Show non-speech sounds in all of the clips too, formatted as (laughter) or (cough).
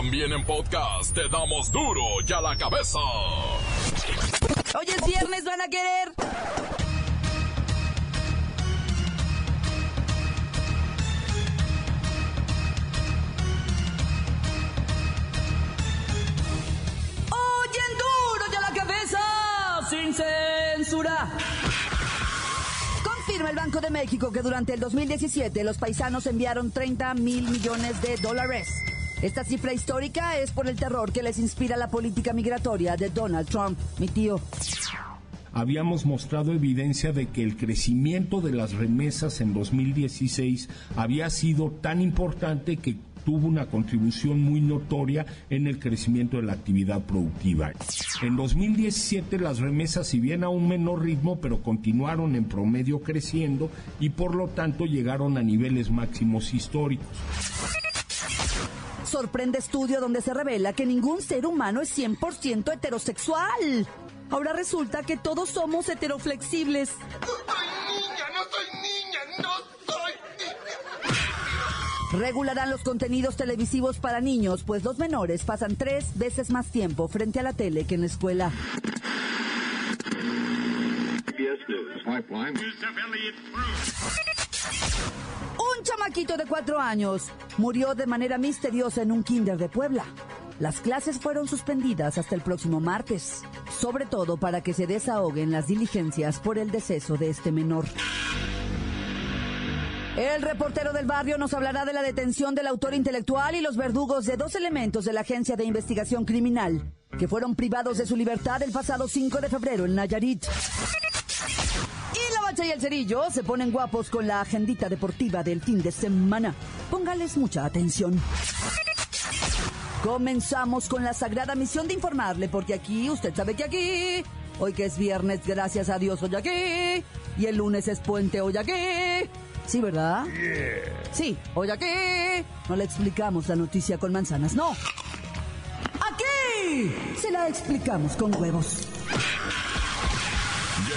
También en podcast te damos duro y a la cabeza. Hoy es viernes, van a querer. Oyen duro y a la cabeza, sin censura. Confirma el Banco de México que durante el 2017 los paisanos enviaron 30 mil millones de dólares. Esta cifra histórica es por el terror que les inspira la política migratoria de Donald Trump, mi tío. Habíamos mostrado evidencia de que el crecimiento de las remesas en 2016 había sido tan importante que tuvo una contribución muy notoria en el crecimiento de la actividad productiva. En 2017 las remesas, si bien a un menor ritmo, pero continuaron en promedio creciendo y por lo tanto llegaron a niveles máximos históricos. Sorprende estudio donde se revela que ningún ser humano es 100% heterosexual. Ahora resulta que todos somos heteroflexibles. niña, no soy niña, no soy Regularán los contenidos televisivos para niños, pues los menores pasan tres veces más tiempo frente a la tele que en la escuela. Un chamaquito de cuatro años murió de manera misteriosa en un kinder de Puebla. Las clases fueron suspendidas hasta el próximo martes, sobre todo para que se desahoguen las diligencias por el deceso de este menor. El reportero del barrio nos hablará de la detención del autor intelectual y los verdugos de dos elementos de la Agencia de Investigación Criminal, que fueron privados de su libertad el pasado 5 de febrero en Nayarit. Bacha y el cerillo se ponen guapos con la agendita deportiva del fin de semana. Póngales mucha atención. Comenzamos con la sagrada misión de informarle, porque aquí, usted sabe que aquí, hoy que es viernes, gracias a Dios, hoy aquí, y el lunes es puente, hoy aquí. Sí, ¿verdad? Sí, hoy aquí. No le explicamos la noticia con manzanas, no. Aquí se la explicamos con huevos.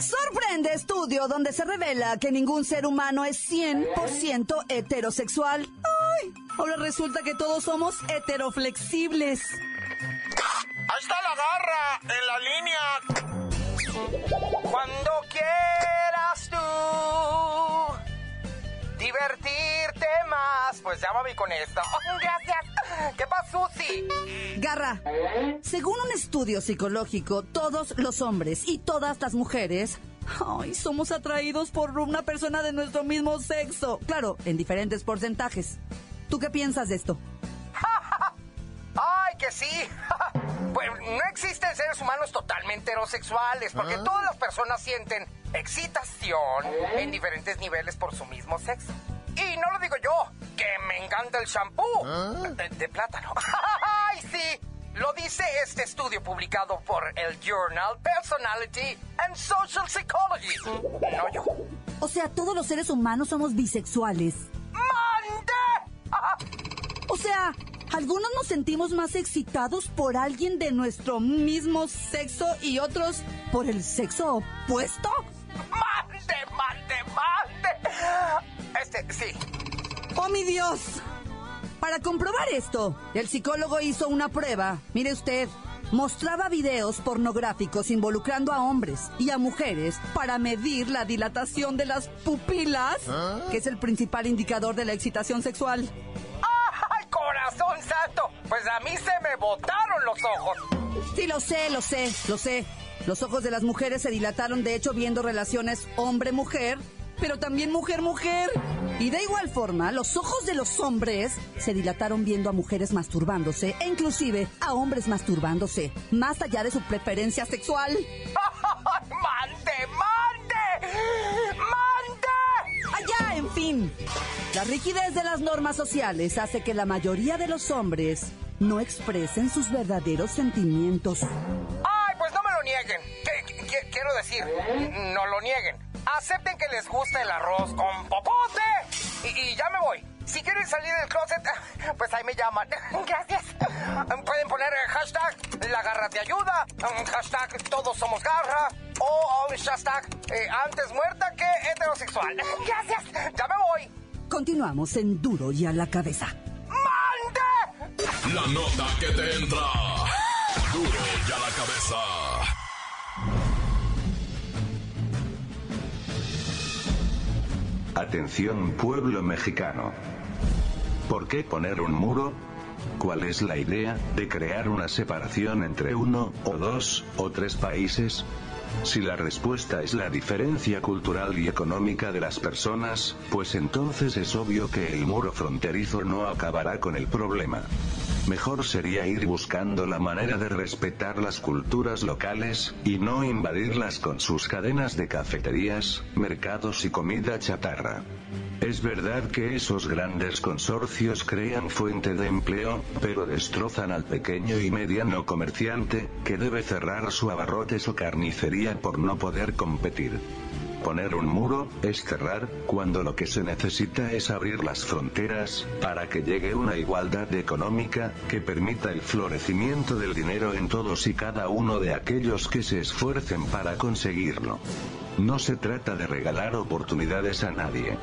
Sorprende estudio donde se revela que ningún ser humano es 100% heterosexual. ¡Ay! Ahora resulta que todos somos heteroflexibles. Ahí está la garra en la línea. Cuando quieras tú divertirte más, pues llámame con esto. Gracias. ¿Qué pasó, Susi? Garra, según un estudio psicológico, todos los hombres y todas las mujeres ay, somos atraídos por una persona de nuestro mismo sexo. Claro, en diferentes porcentajes. ¿Tú qué piensas de esto? (laughs) ¡Ay, que sí! (laughs) Pues no existen seres humanos totalmente heterosexuales, porque todas las personas sienten excitación en diferentes niveles por su mismo sexo. Y no lo digo yo, que me encanta el shampoo de, de plátano. (laughs) ¡Ay, sí! Lo dice este estudio publicado por el Journal Personality and Social Psychology. No yo. O sea, todos los seres humanos somos bisexuales. ¡Mande! O sea, algunos nos sentimos más excitados por alguien de nuestro mismo sexo y otros por el sexo opuesto. ¡Mande, mande, mande! Este, sí. ¡Oh, mi Dios! Para comprobar esto, el psicólogo hizo una prueba. Mire usted, mostraba videos pornográficos involucrando a hombres y a mujeres para medir la dilatación de las pupilas, que es el principal indicador de la excitación sexual. ¡Ay, corazón santo! Pues a mí se me botaron los ojos. Sí, lo sé, lo sé, lo sé. Los ojos de las mujeres se dilataron, de hecho, viendo relaciones hombre-mujer, pero también mujer-mujer. Y de igual forma, los ojos de los hombres se dilataron viendo a mujeres masturbándose e inclusive a hombres masturbándose, más allá de su preferencia sexual. (laughs) ¡Mande, mande! ¡Mande! Allá, en fin. La rigidez de las normas sociales hace que la mayoría de los hombres no expresen sus verdaderos sentimientos. Ay, pues no me lo nieguen. quiero decir, no lo nieguen. Acepten que les gusta el arroz con popote. Y, ya me voy. Si quieren salir del closet, (laughs) pues ahí me llaman. (laughs) Gracias. (laughs) Pueden poner el hashtag La Garra te ayuda, hashtag Todos somos Garra o hashtag eh, Antes muerta que heterosexual. Gracias. Ya me voy. Continuamos en Duro y a la cabeza. ¡Mande! La nota que te entra. Duro y a la cabeza. Atención pueblo mexicano. ¿Por qué poner un muro? ¿Cuál es la idea de crear una separación entre uno, o dos, o tres países? Si la respuesta es la diferencia cultural y económica de las personas, pues entonces es obvio que el muro fronterizo no acabará con el problema. Mejor sería ir buscando la manera de respetar las culturas locales, y no invadirlas con sus cadenas de cafeterías, mercados y comida chatarra. Es verdad que esos grandes consorcios crean fuente de empleo, pero destrozan al pequeño y mediano comerciante, que debe cerrar su abarrotes o carnicería por no poder competir. Poner un muro, es cerrar, cuando lo que se necesita es abrir las fronteras, para que llegue una igualdad económica, que permita el florecimiento del dinero en todos y cada uno de aquellos que se esfuercen para conseguirlo. No se trata de regalar oportunidades a nadie.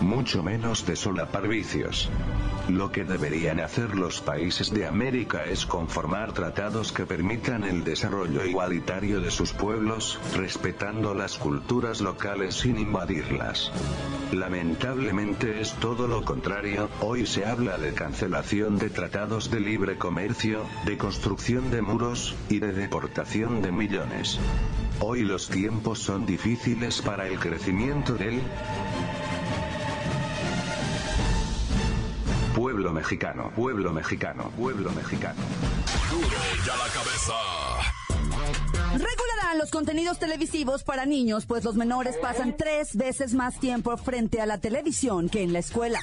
Mucho menos de solapar vicios. Lo que deberían hacer los países de América es conformar tratados que permitan el desarrollo igualitario de sus pueblos, respetando las culturas locales sin invadirlas. Lamentablemente es todo lo contrario, hoy se habla de cancelación de tratados de libre comercio, de construcción de muros, y de deportación de millones. Hoy los tiempos son difíciles para el crecimiento del pueblo mexicano, pueblo mexicano, pueblo mexicano. Duro ya la cabeza. Regularán los contenidos televisivos para niños, pues los menores pasan tres veces más tiempo frente a la televisión que en la escuela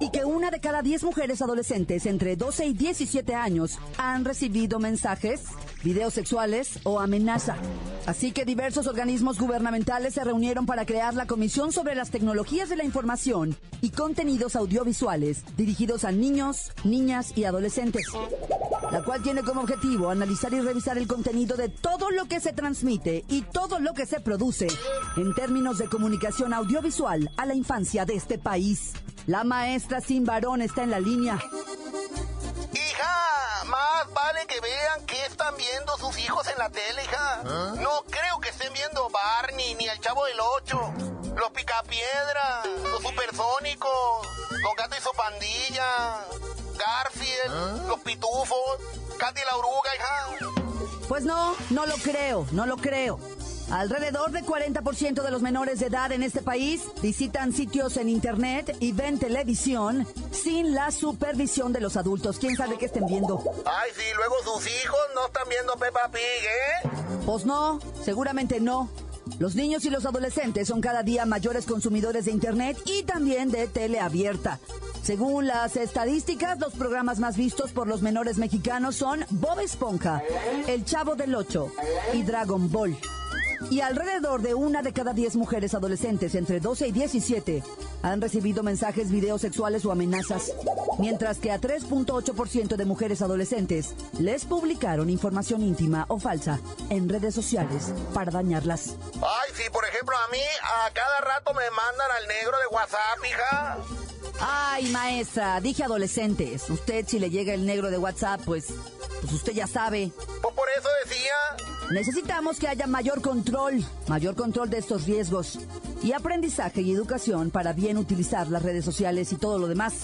y que una de cada diez mujeres adolescentes entre 12 y 17 años han recibido mensajes, videos sexuales o amenaza. Así que diversos organismos gubernamentales se reunieron para crear la Comisión sobre las Tecnologías de la Información y Contenidos Audiovisuales dirigidos a niños, niñas y adolescentes, la cual tiene como objetivo analizar y revisar el contenido de todo lo que se transmite y todo lo que se produce en términos de comunicación audiovisual a la infancia de este país. La maestra sin varón está en la línea. Hija, más vale que están viendo sus hijos en la tele, hija. ¿Ah? No creo que estén viendo Barney ni el Chavo del Ocho, los Picapiedra, los Supersónicos, los Gatos y su pandilla, Garfield, ¿Ah? los Pitufos, Katy la Oruga, hija. Pues no, no lo creo, no lo creo. Alrededor de 40% de los menores de edad en este país visitan sitios en internet y ven televisión sin la supervisión de los adultos. ¿Quién sabe qué estén viendo? Ay, sí, luego sus hijos no están viendo Peppa Pig, ¿eh? Pues no, seguramente no. Los niños y los adolescentes son cada día mayores consumidores de Internet y también de tele abierta. Según las estadísticas, los programas más vistos por los menores mexicanos son Bob Esponja, El Chavo del Ocho y Dragon Ball. Y alrededor de una de cada diez mujeres adolescentes entre 12 y 17 han recibido mensajes, videos sexuales o amenazas, mientras que a 3.8% de mujeres adolescentes les publicaron información íntima o falsa en redes sociales para dañarlas. Ay, sí, por ejemplo, a mí a cada rato me mandan al negro de WhatsApp, hija. Ay, maestra, dije adolescentes. Usted si le llega el negro de WhatsApp, pues, pues usted ya sabe. Pues por eso decía. Necesitamos que haya mayor control, mayor control de estos riesgos y aprendizaje y educación para bien utilizar las redes sociales y todo lo demás.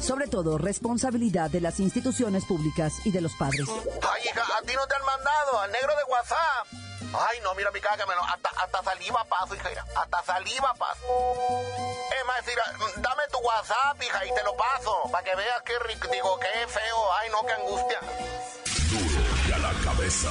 Sobre todo, responsabilidad de las instituciones públicas y de los padres. Ay, hija, a ti no te han mandado, al negro de WhatsApp. Ay, no, mira, mi cágamelo. Hasta, hasta saliva paso, hija. Hasta saliva paso. Es más, mira, dame tu WhatsApp, hija, y te lo paso. Para que veas qué rico. Digo, qué feo. Ay, no, qué angustia. Duro y a la cabeza.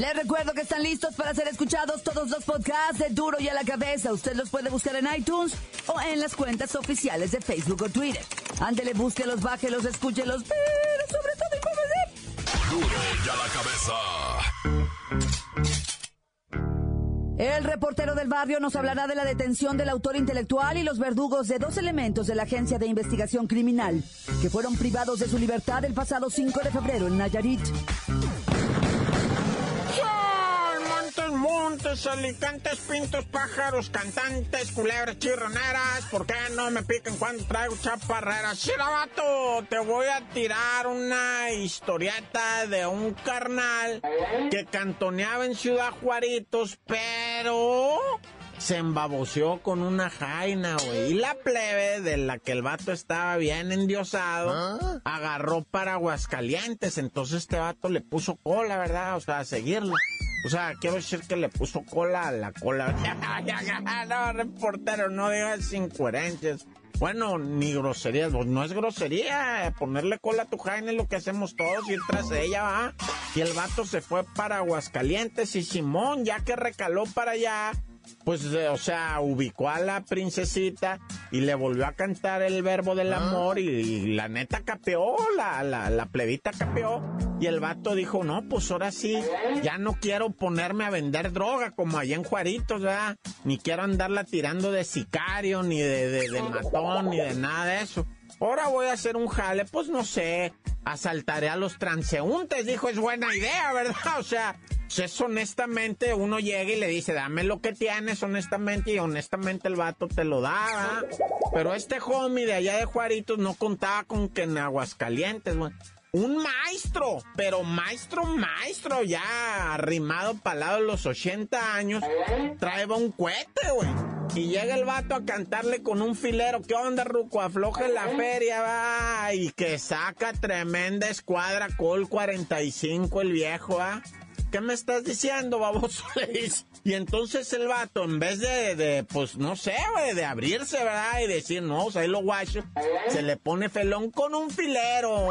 Les recuerdo que están listos para ser escuchados todos los podcasts de Duro y a la Cabeza. Usted los puede buscar en iTunes o en las cuentas oficiales de Facebook o Twitter. Ándele, búsquelos, bájelos, escúchelos, pero sobre todo infórmese. Duro y a la Cabeza. El reportero del barrio nos hablará de la detención del autor intelectual y los verdugos de dos elementos de la Agencia de Investigación Criminal, que fueron privados de su libertad el pasado 5 de febrero en Nayarit. Montes, alicantes, pintos, pájaros, cantantes, culebras, chirroneras. ¿Por qué no me pican cuando traigo chaparreras? Chirabato, te voy a tirar una historieta de un carnal que cantoneaba en Ciudad Juaritos, pero se embaboseó con una jaina, güey. Y la plebe de la que el vato estaba bien endiosado, agarró para Aguascalientes. Entonces este vato le puso cola, ¿verdad? O sea, a seguirlo. O sea, quiero decir que le puso cola a la cola. (laughs) no, reportero, no digas incoherencias. Bueno, ni groserías, pues, no es grosería. Ponerle cola a tu jaina es lo que hacemos todos, ir tras ella, va. Y el vato se fue para Aguascalientes y Simón, ya que recaló para allá, pues, eh, o sea, ubicó a la princesita y le volvió a cantar el verbo del amor y, y la neta capeó, la, la, la plebita capeó. Y el vato dijo, no, pues ahora sí, ya no quiero ponerme a vender droga como allá en Juaritos, ¿verdad? Ni quiero andarla tirando de sicario, ni de, de, de matón, ni de nada de eso. Ahora voy a hacer un jale, pues no sé, asaltaré a los transeúntes, dijo, es buena idea, ¿verdad? (laughs) O sea, pues honestamente uno llega y le dice, dame lo que tienes honestamente y honestamente el vato te lo da, ¿verdad? Pero este homie de allá de Juaritos no contaba con que en Aguascalientes, güey. Un maestro, pero maestro, maestro, ya arrimado para lado de los 80 años, traeba un cohete, güey. Y llega el vato a cantarle con un filero. ¿Qué onda, Ruco? Afloje la feria, va. Y que saca tremenda escuadra Col 45 el viejo, ¿ah? ¿Qué me estás diciendo, baboso? (laughs) Y entonces el vato, en vez de, de pues, no sé, güey, de abrirse, ¿verdad? Y decir, no, o sea, ahí lo guacho, se le pone felón con un filero.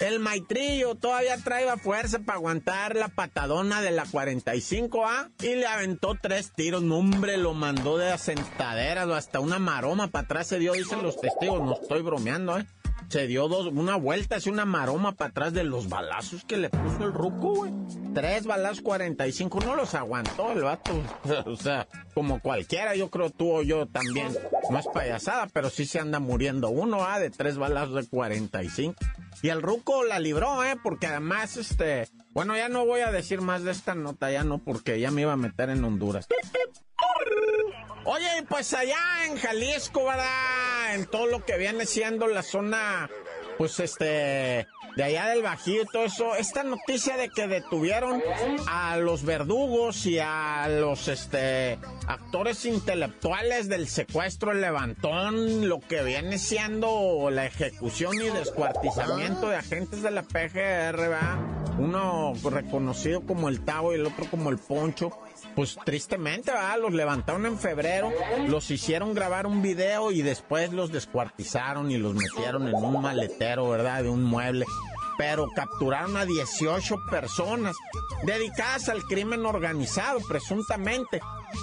El maitrillo todavía traía fuerza para aguantar la patadona de la 45A y le aventó tres tiros. No, hombre, lo mandó de asentaderas hasta una maroma para atrás se dio, dicen los testigos. No estoy bromeando, ¿eh? Se dio dos, una vuelta, así una maroma para atrás de los balazos que le puso el ruco, güey. Tres balazos 45, no los aguantó el vato. (laughs) o sea, como cualquiera, yo creo tú o yo también. No es payasada, pero sí se anda muriendo uno, ¿ah? De tres balazos de 45. Y el ruco la libró, ¿eh? Porque además, este... Bueno, ya no voy a decir más de esta nota, ya no, porque ya me iba a meter en Honduras. Oye, pues allá en Jalisco, ¿verdad? En todo lo que viene siendo la zona, pues este, de allá del Bajío y todo eso, esta noticia de que detuvieron a los verdugos y a los, este, actores intelectuales del secuestro, el levantón, lo que viene siendo la ejecución y descuartizamiento de agentes de la PGR, ¿verdad? Uno reconocido como el Tavo y el otro como el Poncho. Pues tristemente, ¿verdad? Los levantaron en febrero, los hicieron grabar un video y después los descuartizaron y los metieron en un maletero, ¿verdad? De un mueble. Pero capturaron a 18 personas dedicadas al crimen organizado, presuntamente.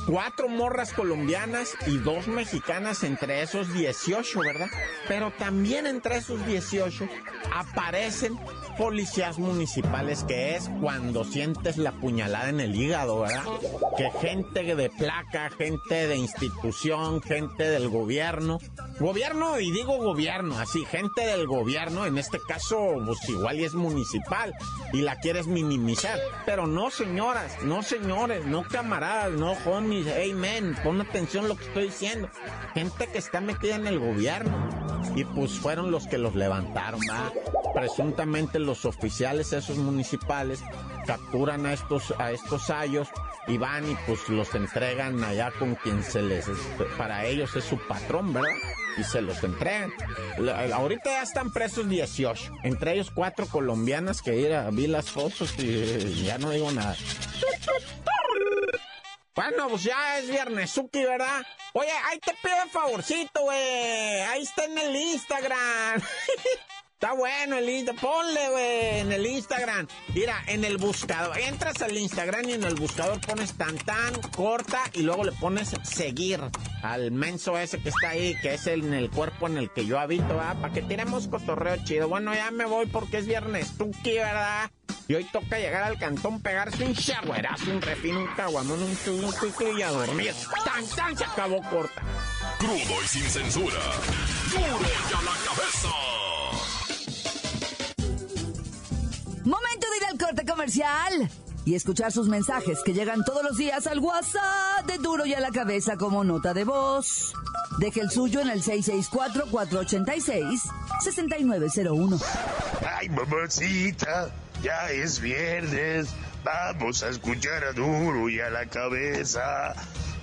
Cuatro morras colombianas y dos mexicanas entre esos 18, ¿verdad? Pero también entre esos 18 aparecen policías municipales, que es cuando sientes la puñalada en el hígado, ¿verdad? Que gente de placa, gente de institución, gente del gobierno. Gobierno, y digo gobierno, así, gente del gobierno, en este caso, pues igual y es municipal, y la quieres minimizar. Pero no, señoras, no, señores, no camaradas, no homies, hey men, pon atención a lo que estoy diciendo. Gente que está metida en el gobierno. Y pues fueron los que los levantaron. Presuntamente los oficiales, esos municipales, capturan a estos, a estos ayos y van y pues los entregan allá con quien se les, para ellos es su patrón, ¿verdad? Y se los entregan. Ahorita ya están presos 18, entre ellos cuatro colombianas que ir vi las fotos y ya no digo nada. Bueno, pues ya es viernesuki, ¿verdad? Oye, ahí te pido un favorcito, güey. Ahí está en el Instagram. (laughs) Está bueno el Instagram. Ponle, güey, en el Instagram. Mira, en el buscador. Entras al Instagram y en el buscador pones tan tan corta y luego le pones seguir al menso ese que está ahí, que es en el cuerpo en el que yo habito, ¿verdad? Para que tiremos cotorreo chido. Bueno, ya me voy porque es viernes tuki, ¿verdad? Y hoy toca llegar al cantón, pegarse un showerazo, un refino, un caguamón, un chulo y a dormir. ¡Tan, tan! Se acabó corta. Crudo y sin censura. ¡Duro y a la cabeza! Momento de ir al corte comercial y escuchar sus mensajes que llegan todos los días al WhatsApp de Duro y a la cabeza como nota de voz. Deje el suyo en el 664-486-6901. Ay, mamacita, ya es viernes. Vamos a escuchar a Duro y a la cabeza.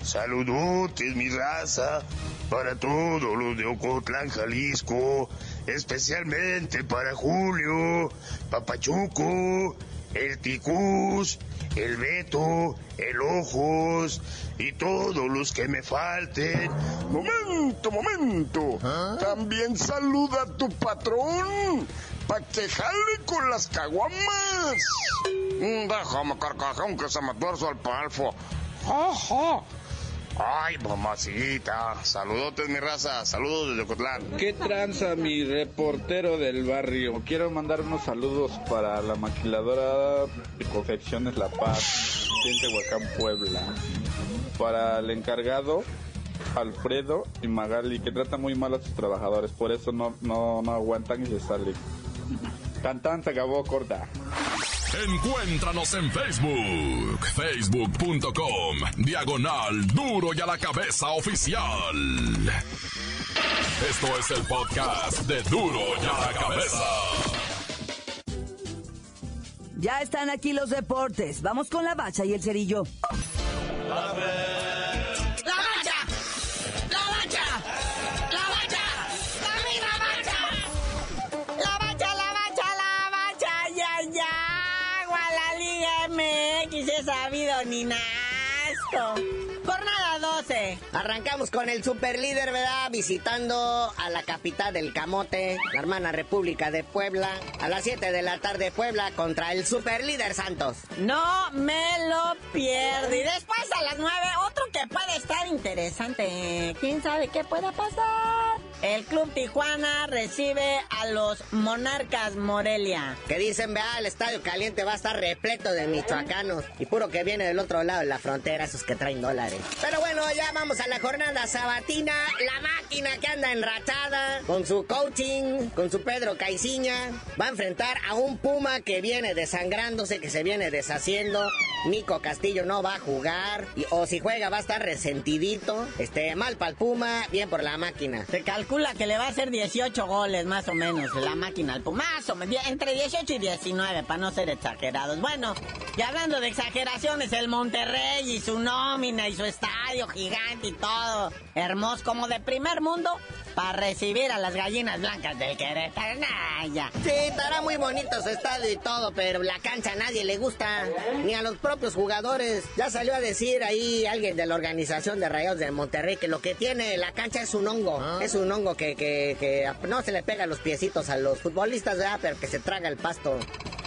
Saludotes, mi raza, para todos los de Ocotlán, Jalisco. Especialmente para Julio, Papachuco, el Ticús, el Beto, el Ojos y todos los que me falten. Momento, momento. También saluda a tu patrón. Pa' que jale con las caguamas. Déjame carcajón que se me tuerzo al palfo. Ja, ja. Ay, mamacita. Saludotes, mi raza. Saludos desde Ocotlán. ¿Qué tranza mi reportero del barrio? Quiero mandar unos saludos para la maquiladora de Confecciones La Paz, en Tehuacán, Puebla. Para el encargado, Alfredo y Magali, que trata muy mal a sus trabajadores, por eso no, no, no aguantan y se salen. Cantán se acabó corta. Encuéntranos en Facebook, facebook.com, diagonal duro y a la cabeza oficial. Esto es el podcast de duro y a la cabeza. Ya están aquí los deportes. Vamos con la bacha y el cerillo. ¡La ni nasco. Jornada 12. Arrancamos con el superlíder, ¿verdad? Visitando a la capital del Camote, la hermana República de Puebla, a las 7 de la tarde Puebla contra el superlíder Santos. No me lo pierdo. Y después a las 9, otro que puede estar interesante. ¿Quién sabe qué pueda pasar? El Club Tijuana recibe a los Monarcas Morelia. Que dicen, vea, el estadio caliente va a estar repleto de michoacanos. Y puro que viene del otro lado de la frontera, esos que traen dólares. Pero bueno, ya vamos a la jornada sabatina. La máquina que anda enrachada, con su coaching, con su Pedro Caiciña, va a enfrentar a un Puma que viene desangrándose, que se viene deshaciendo. Nico Castillo no va a jugar. Y, o si juega va a estar resentidito. Este, mal para el Puma, bien por la máquina. Se calcula que le va a hacer 18 goles más o menos la máquina al Puma. Más o menos, entre 18 y 19, para no ser exagerados. Bueno, y hablando de exageraciones, el Monterrey y su nómina y su estadio gigante y todo. Hermoso, como de primer mundo, para recibir a las gallinas blancas del Querétaro. Nah, ya. Sí, estará muy bonito su estadio y todo, pero la cancha a nadie le gusta, ni a los propios jugadores. Ya salió a decir ahí alguien de la organización de Rayados de Monterrey que lo que tiene la cancha es un hongo. Es un hongo que, que, que no se le pega los piecitos a los futbolistas, ¿verdad? Pero que se traga el pasto.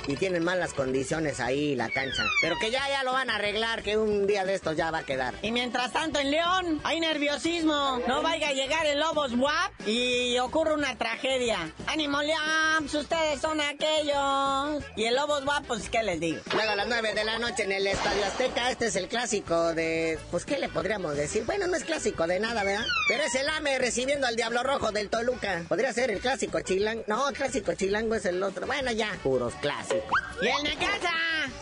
Y tienen malas condiciones ahí la cancha. Pero que ya, ya lo van a arreglar, que un día de estos ya va a quedar. Y mientras tanto en León hay nerviosismo. No vaya a llegar el Lobos WAP y ocurre una tragedia. ¡Ánimo León! Pues ustedes son aquellos. Y el Lobos WAP, pues ¿qué les digo? Luego a las 9 de la noche en el Estadio Azteca, este es el clásico de... Pues ¿qué le podríamos decir? Bueno, no es clásico de nada, ¿verdad? Pero es el AME recibiendo al Diablo Rojo del Toluca. Podría ser el clásico chilango. No, el clásico chilango es el otro. Bueno, ya, puros clásicos. Y el Necaxa,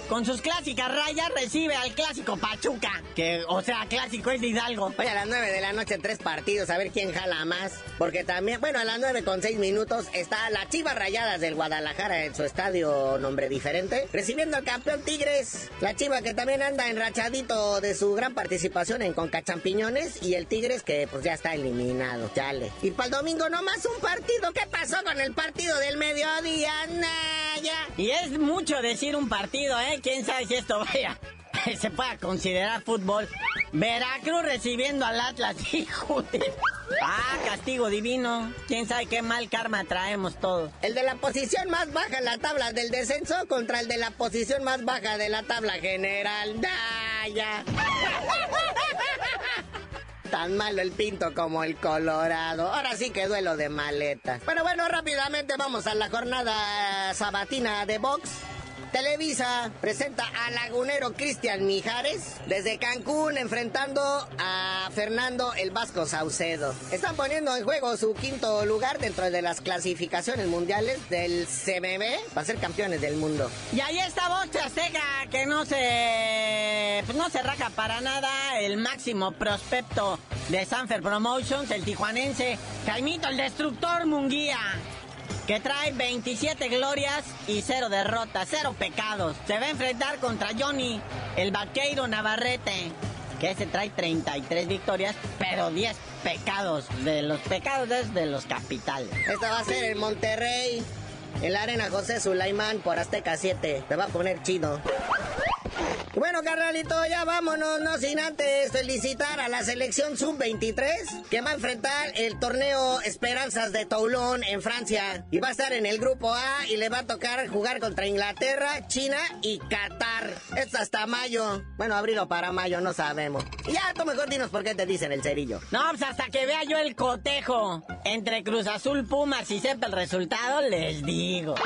con sus clásicas rayas, recibe al clásico Pachuca. Que, o sea, clásico es de Hidalgo. Hoy a las 9 de la noche, tres partidos, a ver quién jala más. Porque también, bueno, a las 9 con 6 minutos está la Chivas Rayadas del Guadalajara en su estadio, nombre diferente, recibiendo al campeón Tigres. La Chiva que también anda enrachadito de su gran participación en Conca Champiñones. Y el Tigres que, pues ya está eliminado, chale. Y para el domingo nomás un partido. ¿Qué pasó con el partido del mediodía? Naya. Y es mucho decir un partido, ¿eh? ¿Quién sabe si esto vaya (laughs) se pueda considerar fútbol. Veracruz recibiendo al Atlas, (laughs) hijo de... Ah, castigo divino. Quién sabe qué mal karma traemos todos. El de la posición más baja en la tabla del descenso contra el de la posición más baja de la tabla general. ¡Ah, ya! (laughs) Tan malo el pinto como el colorado. Ahora sí que duelo de maleta. Pero bueno, rápidamente vamos a la jornada sabatina de box. Televisa presenta a lagunero Cristian Mijares desde Cancún enfrentando a Fernando el Vasco Saucedo. Están poniendo en juego su quinto lugar dentro de las clasificaciones mundiales del CMB para ser campeones del mundo. Y ahí está Box Azteca que no se pues no se raja para nada el máximo prospecto de Sanfer Promotions, el tijuanense Jaimito el Destructor Munguía que trae 27 glorias y 0 derrotas, 0 pecados. Se va a enfrentar contra Johnny, el vaqueiro Navarrete, que ese trae 33 victorias, pero 10 pecados. De los pecados es de los capitales. Esta va a ser en Monterrey, en la arena José Sulaimán por Azteca 7. Te va a poner chido. Bueno, carnalito, ya vámonos, no sin antes felicitar a la selección sub-23 que va a enfrentar el torneo Esperanzas de Toulon en Francia. Y va a estar en el grupo A y le va a tocar jugar contra Inglaterra, China y Qatar. Esto hasta mayo. Bueno, abril o para mayo, no sabemos. Y ya, tú mejor dinos por qué te dicen el cerillo. No, pues hasta que vea yo el cotejo entre Cruz Azul Pumas y sepa el resultado, les digo. (laughs)